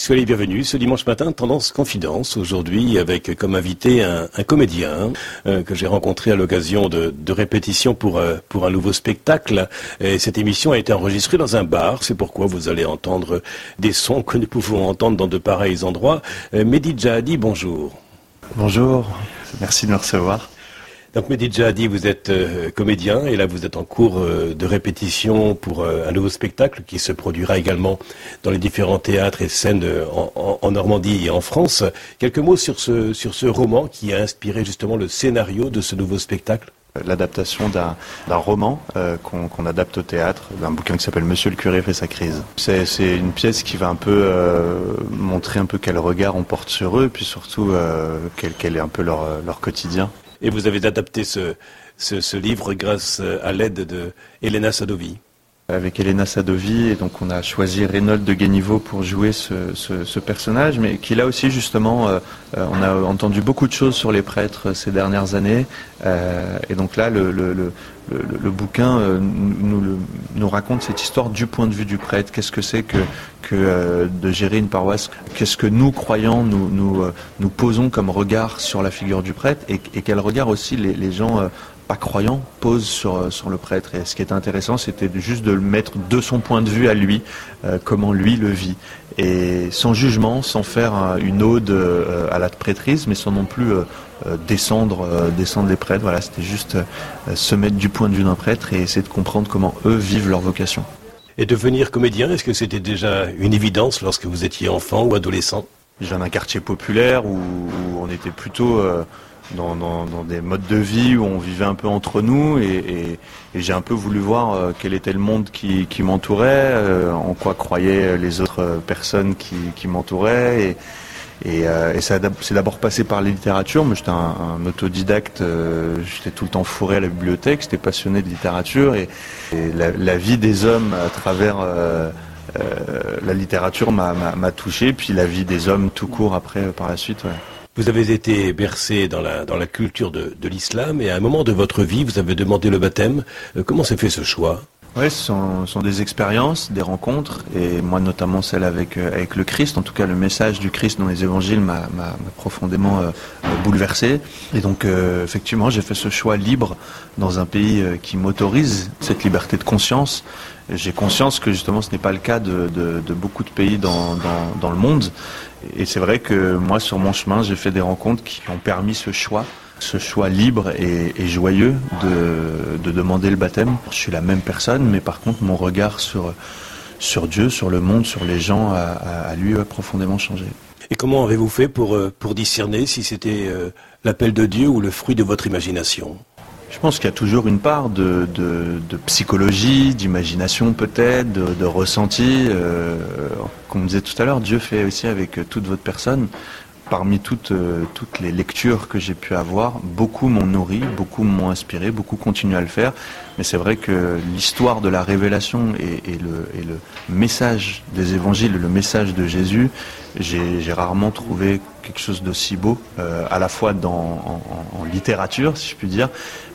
Soyez les bienvenus ce dimanche matin, Tendance Confidence, aujourd'hui avec comme invité un, comédien euh, que j'ai rencontré à l'occasion de, répétitions pour, euh, pour un nouveau spectacle. Et cette émission a été enregistrée dans un bar, c'est pourquoi vous allez entendre des sons que nous pouvons entendre dans de pareils endroits. Euh, Mehdi bonjour. Bonjour, merci de me recevoir. Donc Mehdi dit vous êtes euh, comédien et là vous êtes en cours euh, de répétition pour euh, un nouveau spectacle qui se produira également dans les différents théâtres et scènes en, Normandie et en France. Quelques mots sur ce, sur ce roman qui a inspiré justement le scénario de ce nouveau spectacle? L'adaptation d'un roman qu'on adapte au théâtre, d'un bouquin qui s'appelle Monsieur le curé fait sa crise. C'est une pièce qui va un peu montrer un peu quel regard on porte sur eux, puis surtout quel, est un peu leur, leur quotidien. Et vous avez adapté ce, ce, livre grâce à l'aide de Elena Sadovi avec Elena Sadovi et donc on a choisi Reynold de Guéniveau pour jouer ce, personnage, mais qui là aussi justement, euh, euh, on a entendu beaucoup de choses sur les prêtres ces dernières années, euh, et donc là le, bouquin nous, raconte cette histoire du point de vue du prêtre. Qu'est-ce que c'est que, de gérer une paroisse? Qu'est-ce que nous croyants nous, posons comme regard sur la figure du prêtre? Et, et quel regard aussi les gens pas croyant pose sur, euh, sur le prêtre. Et ce qui est intéressant, c'était juste de le mettre de son point de vue à lui, euh, comment lui le vit. Et sans jugement, sans faire une ode euh, à la prêtrise, mais sans non plus descendre, descendre les prêtres. Voilà, c'était juste se mettre du point de vue d'un prêtre et essayer de comprendre comment eux vivent leur vocation. Et devenir comédien, est-ce que c'était déjà une évidence lorsque vous étiez enfant ou adolescent? Je viens d'un quartier populaire où, on était plutôt dans, dans, dans, des modes de vie où on vivait un peu entre nous et, et, et j'ai un peu voulu voir euh, quel était le monde qui, qui m'entourait, euh, en quoi croyaient les autres personnes qui, qui m'entouraient et, et, euh, et c'est d'abord passé par la littérature. Moi, j'étais un, un, autodidacte. j'étais tout le temps fourré à la bibliothèque. J'étais passionné de littérature et, la, la, vie des hommes à travers la littérature m'a touché. Puis la vie des hommes tout court après, par la suite. Ouais. Vous avez été bercé dans la, culture de, de l'islam et à un moment de votre vie, vous avez demandé le baptême. Euh, comment s'est fait ce choix? Oui, ce sont, des expériences, des rencontres, et moi notamment celle avec, euh, avec le Christ. En tout cas, le message du Christ dans les évangiles m'a profondément euh, bouleversé. Et donc, effectivement, j'ai fait ce choix libre dans un pays qui m'autorise cette liberté de conscience. J'ai conscience que justement ce n'est pas le cas de, beaucoup de pays dans, dans le monde. Et c'est vrai que moi, sur mon chemin, j'ai fait des rencontres qui ont permis ce choix, ce choix libre et, joyeux de, de, demander le baptême. Je suis la même personne, mais par contre, mon regard sur, sur Dieu, sur le monde, sur les gens, a, lui a profondément changé. Et comment avez-vous fait pour, euh, pour discerner si c'était euh, l'appel de Dieu ou le fruit de votre imagination? Je pense qu'il y a toujours une part de, psychologie, d'imagination peut-être, de, ressenti. Euh, comme on disait tout à l'heure, Dieu fait aussi avec toute votre personne. Parmi toutes, euh, toutes les lectures que j'ai pu avoir, beaucoup m'ont nourri, beaucoup m'ont inspiré, beaucoup continuent à le faire. Mais c'est vrai que l'histoire de la révélation et, le, et, le, message des évangiles, le message de Jésus, j'ai rarement trouvé quelque chose d'aussi beau, euh, à la fois dans, en, littérature, si je puis dire,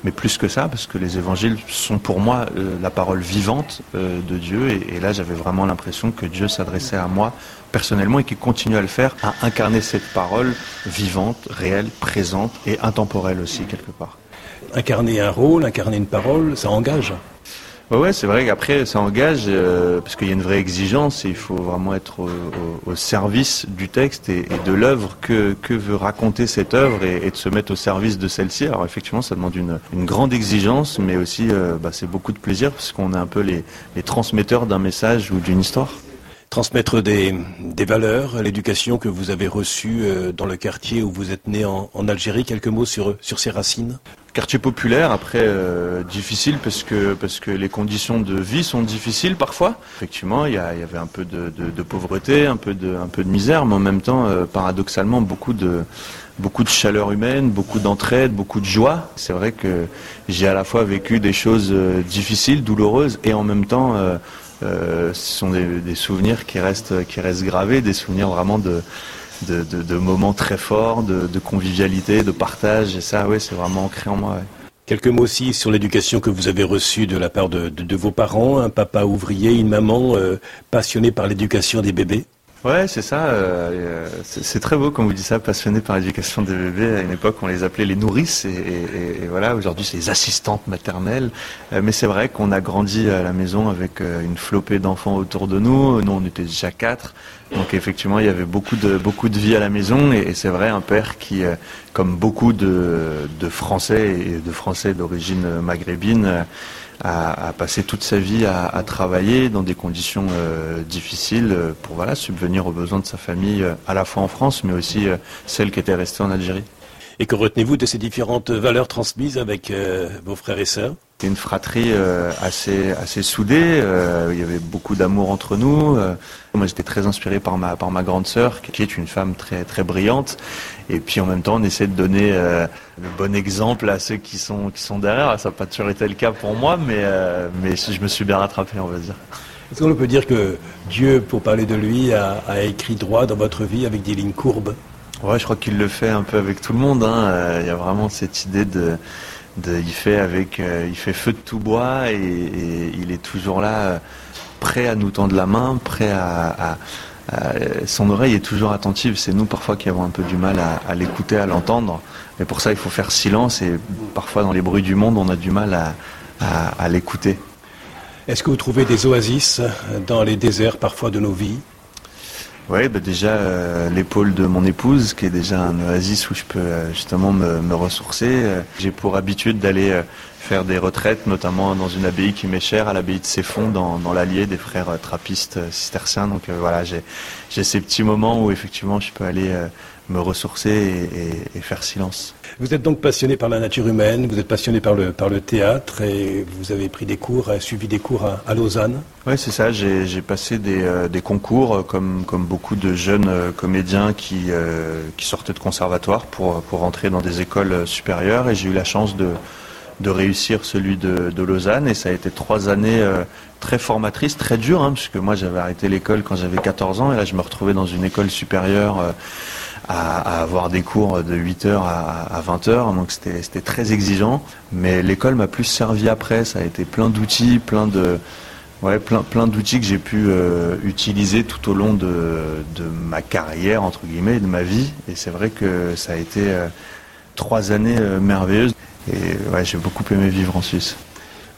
mais plus que ça, parce que les évangiles sont pour moi euh, la parole vivante euh, de Dieu, et, là j'avais vraiment l'impression que Dieu s'adressait à moi personnellement et qu'il continue à le faire, à incarner cette parole vivante, réelle, présente et intemporelle aussi quelque part. Incarner un rôle, incarner une parole, ça engage. Ouais, c'est vrai qu'après ça engage euh, parce qu'il y a une vraie exigence et il faut vraiment être au, service du texte et, de l'œuvre que, que veut raconter cette œuvre et, de se mettre au service de celle-ci. Alors effectivement, ça demande une, grande exigence, mais aussi euh, bah, c'est beaucoup de plaisir parce qu'on est un peu les, les transmetteurs d'un message ou d'une histoire transmettre des, des valeurs, l'éducation que vous avez reçue euh, dans le quartier où vous êtes né en, Algérie. Quelques mots sur, sur ces racines Quartier populaire, après euh, difficile parce que parce que les conditions de vie sont difficiles parfois. Effectivement, il y, avait un peu de, pauvreté, un peu de un peu de misère, mais en même temps, euh, paradoxalement, beaucoup de beaucoup de chaleur humaine, beaucoup d'entraide, beaucoup de joie. C'est vrai que j'ai à la fois vécu des choses difficiles, douloureuses, et en même temps ce sont des, souvenirs qui restent, qui restent gravés, des souvenirs vraiment de, de, moments très forts, de, convivialité, de partage. Et ça, oui, c'est vraiment ancré en moi. Quelques mots aussi sur l'éducation que vous avez reçue de la part de, vos parents, un papa ouvrier, une maman euh, passionnée par l'éducation des bébés. Ouais, c'est ça. Euh, c'est très beau quand vous dites ça, passionné par l'éducation des bébés. À une époque, on les appelait les nourrices, et, voilà. Aujourd'hui, c'est les assistantes maternelles. Euh, mais c'est vrai qu'on a grandi à la maison avec euh, une flopée d'enfants autour de nous. Nous, on était déjà quatre. Donc effectivement, il y avait beaucoup de beaucoup de vie à la maison, et, c'est vrai un père qui, comme beaucoup de, de Français et de Français d'origine maghrébine a, passé toute sa vie à, travailler dans des conditions euh, difficiles euh, pour voilà, subvenir aux besoins de sa famille, euh, à la fois en France, mais aussi celle qui était restée en Algérie. Et que retenez-vous de ces différentes valeurs transmises avec vos frères et sœurs? C'était une fratrie assez, assez soudée, il y avait beaucoup d'amour entre nous. moi j'étais très inspiré par ma, par ma grande sœur, qui est une femme très, très brillante. Et puis en même temps on essaie de donner le bon exemple à ceux qui sont, qui sont derrière. Ça n'a pas toujours été le cas pour moi, mais, euh, mais je me suis bien rattrapé, on va dire. Est-ce qu'on peut dire que Dieu, pour parler de lui, a, écrit droit dans votre vie avec des lignes courbes? Ouais, je crois qu'il le fait un peu avec tout le monde. Hein. Euh, il y a vraiment cette idée de, de il fait avec, euh, il fait feu de tout bois et, il est toujours là, prêt à nous tendre la main, prêt à, son oreille est toujours attentive. C'est nous parfois qui avons un peu du mal à, à l'écouter, à l'entendre. Mais pour ça, il faut faire silence et parfois dans les bruits du monde, on a du mal à, l'écouter. Est-ce que vous trouvez des oasis dans les déserts parfois de nos vies? Oui, bah déjà euh, l'épaule de mon épouse, qui est déjà un oasis où je peux euh, justement me, ressourcer. Euh, j'ai pour habitude d'aller faire des retraites, notamment dans une abbaye qui m'est chère, à l'abbaye de Séfon, dans, dans l'Allier des frères trappistes cisterciens. Donc voilà, j'ai ces petits moments où effectivement je peux aller me ressourcer et, faire silence. Vous êtes donc passionné par la nature humaine, vous êtes passionné par le, par le théâtre et vous avez pris des cours, suivi des cours à, Lausanne Oui, c'est ça. J'ai passé des, euh, des, concours euh, comme, comme beaucoup de jeunes euh, comédiens qui, qui sortaient de conservatoire pour, pour entrer dans des écoles supérieures et j'ai eu la chance de, de réussir celui de, de, Lausanne et ça a été trois années très formatrices, très dures, hein, puisque moi j'avais arrêté l'école quand j'avais 14 ans et là je me retrouvais dans une école supérieure à, avoir des cours de 8h à, 20h, donc c'était très exigeant. Mais l'école m'a plus servi après, ça a été plein d'outils, plein de... Ouais, plein, plein d'outils que j'ai pu euh, utiliser tout au long de, de, ma carrière, entre guillemets, de ma vie. Et c'est vrai que ça a été euh, trois années euh, merveilleuses. Et ouais, j'ai beaucoup aimé vivre en Suisse.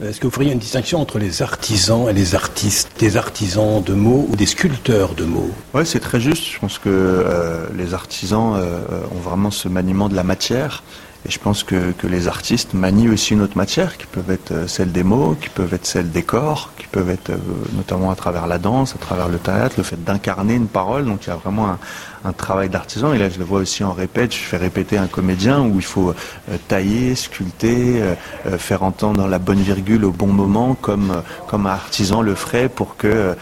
Est-ce que vous feriez une distinction entre les artisans et les artistes, des artisans de mots ou des sculpteurs de mots? Oui, c'est très juste. Je pense que euh, les artisans euh, ont vraiment ce maniement de la matière. Et je pense que, les artistes manient aussi une autre matière, qui peuvent être euh, celle des mots, qui peuvent être celle des corps, qui peuvent être notamment à travers la danse, à travers le théâtre, le fait d'incarner une parole. Donc il y a vraiment un, travail d'artisan. Et là, je le vois aussi en répète. Je fais répéter un comédien où il faut euh, tailler, sculpter, euh, euh, faire entendre la bonne virgule au bon moment, comme un artisan le ferait pour que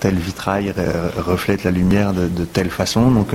tel vitrail reflète la lumière de, telle façon. Donc,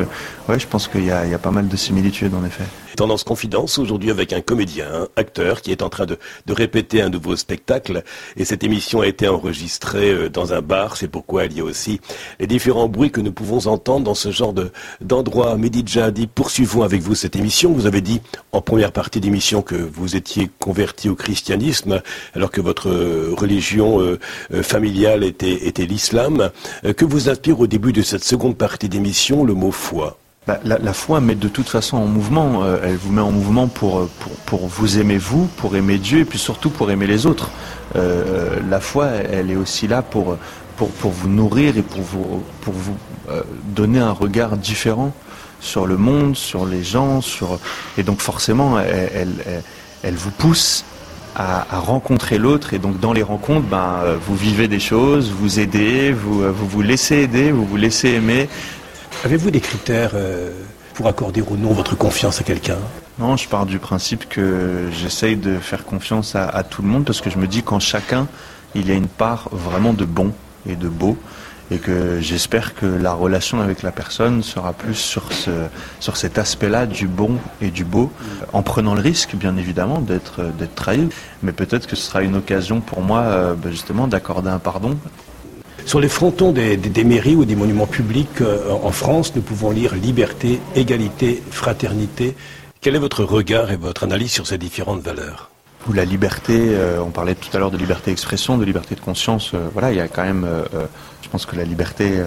ouais, je pense qu'il y a pas mal de similitudes en effet. Tendance Confidence aujourd'hui avec un comédien, un acteur qui est en train de, de, répéter un nouveau spectacle. Et cette émission a été enregistrée dans un bar. C'est pourquoi il y a aussi les différents bruits que nous pouvons entendre dans ce genre d'endroit. Medidja dit poursuivons avec vous cette émission. Vous avez dit en première partie d'émission que vous étiez converti au christianisme alors que votre religion euh, euh, familiale était, était l'islam. Euh, que vous inspire au début de cette seconde partie d'émission le mot foi? Bah, la, foi met de toute façon en mouvement. elle vous met en mouvement pour, pour, pour, vous aimer vous, pour aimer Dieu et puis surtout pour aimer les autres. la foi, elle est aussi là pour, pour, pour vous nourrir et pour vous, pour vous euh, donner un regard différent sur le monde, sur les gens, sur et donc forcément elle, elle, vous pousse à, rencontrer l'autre et donc dans les rencontres, ben, euh, vous vivez des choses, vous aidez, vous, euh, vous vous laissez aider, vous vous laissez aimer. Avez-vous des critères pour accorder ou non votre confiance à quelqu'un? Non, je pars du principe que j'essaye de faire confiance à, tout le monde parce que je me dis qu'en chacun, il y a une part vraiment de bon et de beau et que j'espère que la relation avec la personne sera plus sur, ce, sur cet aspect-là du bon et du beau, en prenant le risque, bien évidemment, d'être d'être trahi, mais peut-être que ce sera une occasion pour moi, euh, ben, justement, d'accorder un pardon. Sur les frontons des, mairies ou des monuments publics euh, en France, nous pouvons lire liberté, égalité, fraternité. Quel est votre regard et votre analyse sur ces différentes valeurs? La liberté, on parlait tout à l'heure de liberté d'expression, de liberté de conscience, voilà, il y a quand même, je pense que la liberté,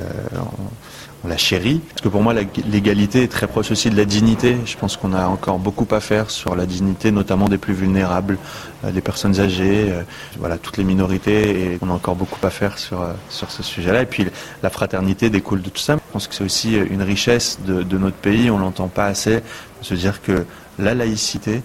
la chérit. Parce que pour moi, l'égalité est très proche aussi de la dignité. Je pense qu'on a encore beaucoup à faire sur la dignité, notamment des plus vulnérables, euh, des personnes âgées, euh, voilà, toutes les minorités. Et on a encore beaucoup à faire sur, euh, sur ce sujet-là. Et puis, la fraternité découle de tout ça. Je pense que c'est aussi une richesse de, notre pays. On l'entend pas assez. Se dire que la laïcité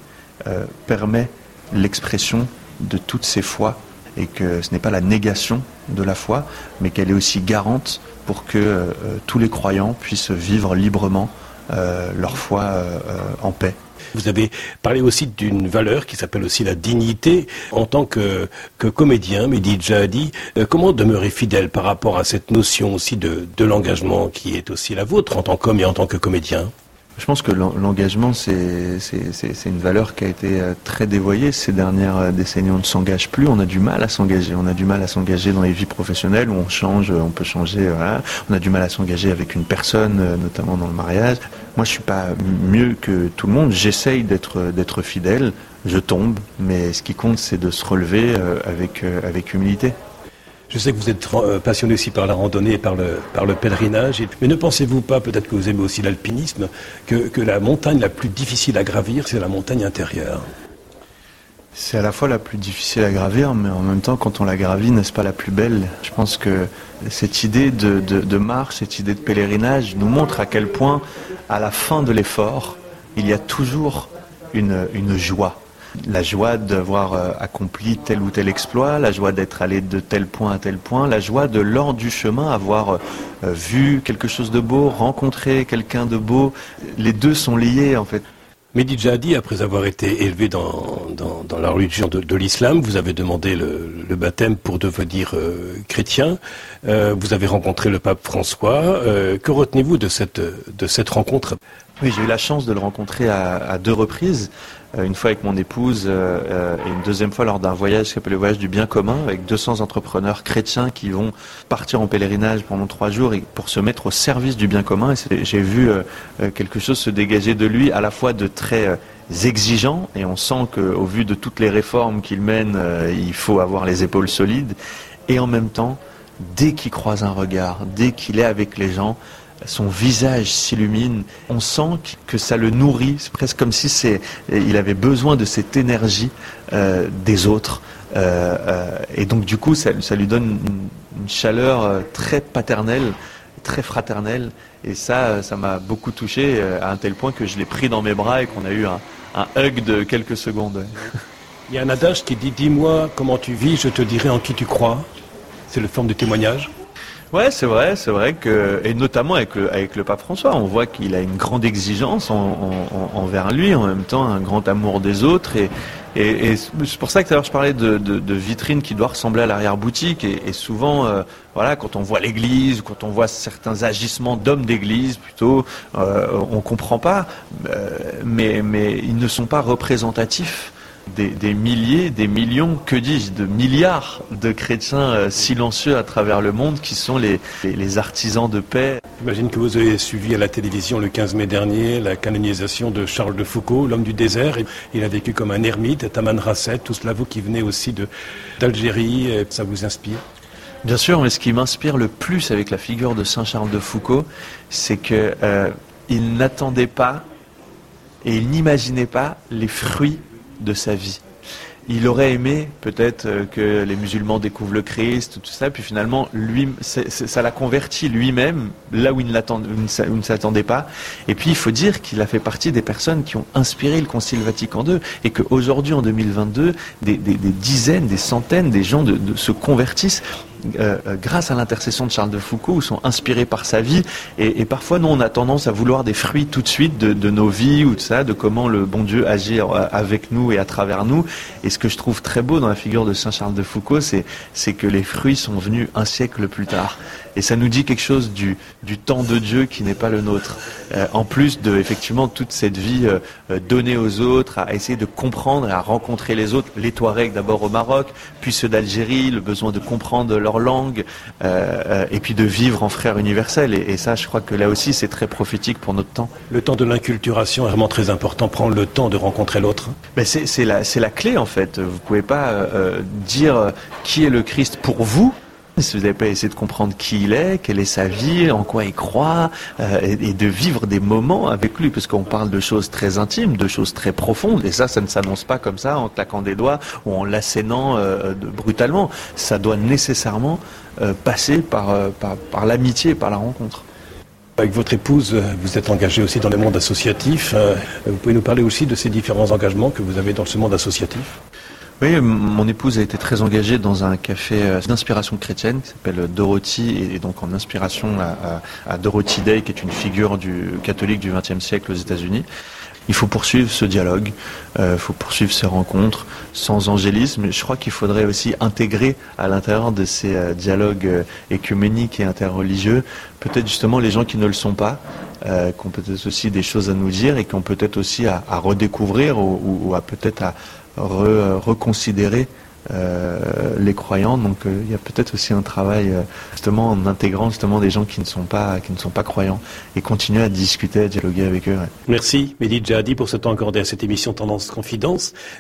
permet l'expression de toutes ces foi et que ce n'est pas la négation de la foi, mais qu'elle est aussi garante pour que euh, tous les croyants puissent vivre librement euh, leur foi euh, en paix. Vous avez parlé aussi d'une valeur qui s'appelle aussi la dignité. En tant que, que comédien, Mehdi Djahadi, comment demeurer fidèle par rapport à cette notion aussi de, de l'engagement qui est aussi la vôtre en tant qu'homme et en tant que comédien? Je pense que l'engagement, c'est une valeur qui a été euh, très dévoyée ces dernières euh, décennies. On ne s'engage plus, on a du mal à s'engager. On a du mal à s'engager dans les vies professionnelles où on change, on peut changer. Voilà. On a du mal à s'engager avec une personne, euh, notamment dans le mariage. Moi, je suis pas mieux que tout le monde. J'essaye d'être fidèle. Je tombe, mais ce qui compte, c'est de se relever avec avec humilité. Je sais que vous êtes euh, passionné aussi par la randonnée et par le, par le pèlerinage. Mais ne pensez-vous pas, peut-être que vous aimez aussi l'alpinisme, que, la montagne la plus difficile à gravir, c'est la montagne intérieure? C'est à la fois la plus difficile à gravir, mais en même temps, quand on la gravit, n'est-ce pas la plus belle? Je pense que cette idée de, marche, cette idée de pèlerinage nous montre à quel point, à la fin de l'effort, il y a toujours une joie la joie d'avoir euh, accompli tel ou tel exploit, la joie d'être allé de tel point à tel point, la joie de lors du chemin avoir euh, vu quelque chose de beau, rencontré quelqu'un de beau. Les deux sont liés en fait. Mehdi Jadi, après avoir été élevé dans, dans, la religion de, l'islam, vous avez demandé le, baptême pour devenir euh, chrétien. vous avez rencontré le pape François. que retenez-vous de cette, de cette rencontre? Oui, j'ai eu la chance de le rencontrer à deux reprises. Euh, une fois avec mon épouse euh, euh, et une deuxième fois lors d'un voyage qui s'appelle le voyage du bien commun avec 200 entrepreneurs chrétiens qui vont partir en pèlerinage pendant trois jours pour se mettre au service du bien commun. Et j'ai vu quelque chose se dégager de lui à la fois de très exigeant et on sent qu'au vu de toutes les réformes qu'il mène, il faut avoir les épaules solides et en même temps, dès qu'il croise un regard, dès qu'il est avec les gens, son visage s'illumine. On sent que ça le nourrit. C'est presque comme si c'est, il avait besoin de cette énergie euh, des autres. Euh, euh, et donc du coup, ça, lui donne une, chaleur très paternelle, très fraternelle. Et ça, ça m'a beaucoup touché à un tel point que je l'ai pris dans mes bras et qu'on a eu un, un hug de quelques secondes. Il y a un adage qui dit Dis-moi comment tu vis, je te dirai en qui tu crois. C'est le forme de témoignage. Ouais, c'est vrai, c'est vrai que, et notamment avec le, avec le pape François, on voit qu'il a une grande exigence envers lui, en même temps un grand amour des autres, et, et, c'est pour ça que tout je parlais de, de, vitrine qui doit ressembler à l'arrière-boutique, et, souvent, euh, voilà, quand on voit l'église, quand on voit certains agissements d'hommes d'église, plutôt, euh, on comprend pas, euh, mais, mais ils ne sont pas représentatifs des, milliers, des millions, que dis-je, de milliards de chrétiens euh, silencieux à travers le monde qui sont les, artisans de paix. J'imagine que vous avez suivi à la télévision le 15 mai dernier la canonisation de Charles de Foucault, l'homme du désert. Il a vécu comme un ermite, Taman Rasset, tout cela vous qui venez aussi d'Algérie, ça vous inspire? Bien sûr, mais ce qui m'inspire le plus avec la figure de Saint Charles de Foucault, c'est qu'il euh, n'attendait pas et il n'imaginait pas les fruits de sa vie. Il aurait aimé peut-être euh, que les musulmans découvrent le Christ, tout ça, puis finalement, lui, ça l'a converti lui-même là où il ne s'attendait pas. Et puis, il faut dire qu'il a fait partie des personnes qui ont inspiré le Concile Vatican II, et qu'aujourd'hui, en 2022, des, dizaines, des centaines, des gens de, se convertissent euh, euh, grâce à l'intercession de Charles de Foucault, ou sont inspirés par sa vie. Et, parfois, nous, on a tendance à vouloir des fruits tout de suite de, nos vies ou de ça, de comment le bon Dieu agit avec nous et à travers nous. Et ce que je trouve très beau dans la figure de Saint Charles de Foucault, c'est que les fruits sont venus un siècle plus tard. Et ça nous dit quelque chose du, temps de Dieu qui n'est pas le nôtre. Euh, en plus de effectivement toute cette vie euh, donnée aux autres, à essayer de comprendre et à rencontrer les autres, les Touaregs d'abord au Maroc, puis ceux d'Algérie, le besoin de comprendre leur leur langue, et puis de vivre en frères universels. Et, ça, je crois que là aussi, c'est très prophétique pour notre temps. Le temps de l'inculturation est vraiment très important, prendre le temps de rencontrer l'autre. Mais c'est la, la clé en fait. Vous pouvez pas dire qui est le Christ pour vous si vous n'avez pas essayé de comprendre qui il est, quelle est sa vie, en quoi il croit, euh, et, de vivre des moments avec lui, parce qu'on parle de choses très intimes, de choses très profondes, et ça, ça ne s'annonce pas comme ça en claquant des doigts ou en l'assénant euh, brutalement. Ça doit nécessairement euh, passer par, par, par l'amitié, par la rencontre. Avec votre épouse, vous êtes engagé aussi dans le monde associatif. Vous pouvez nous parler aussi de ces différents engagements que vous avez dans ce monde associatif? Oui, mon épouse a été très engagée dans un café euh, d'inspiration chrétienne qui s'appelle Dorothy et donc en inspiration à, Dorothy Day qui est une figure du catholique du XXe siècle aux États-Unis. Il faut poursuivre ce dialogue, il euh, faut poursuivre ces rencontres sans angélisme. Je crois qu'il faudrait aussi intégrer à l'intérieur de ces euh, dialogues écuméniques et interreligieux peut-être justement les gens qui ne le sont pas, qui ont peut-être aussi des choses à nous dire et qui ont peut-être aussi à, redécouvrir ou à peut-être à, reconsidérer euh, les croyants. Donc euh, il y a peut-être aussi un travail euh, justement en intégrant justement des gens qui ne sont pas qui ne sont pas croyants et continuer à discuter, à dialoguer avec eux. Merci Mehdi Djahadi pour ce temps accordé à cette émission Tendance Confidence.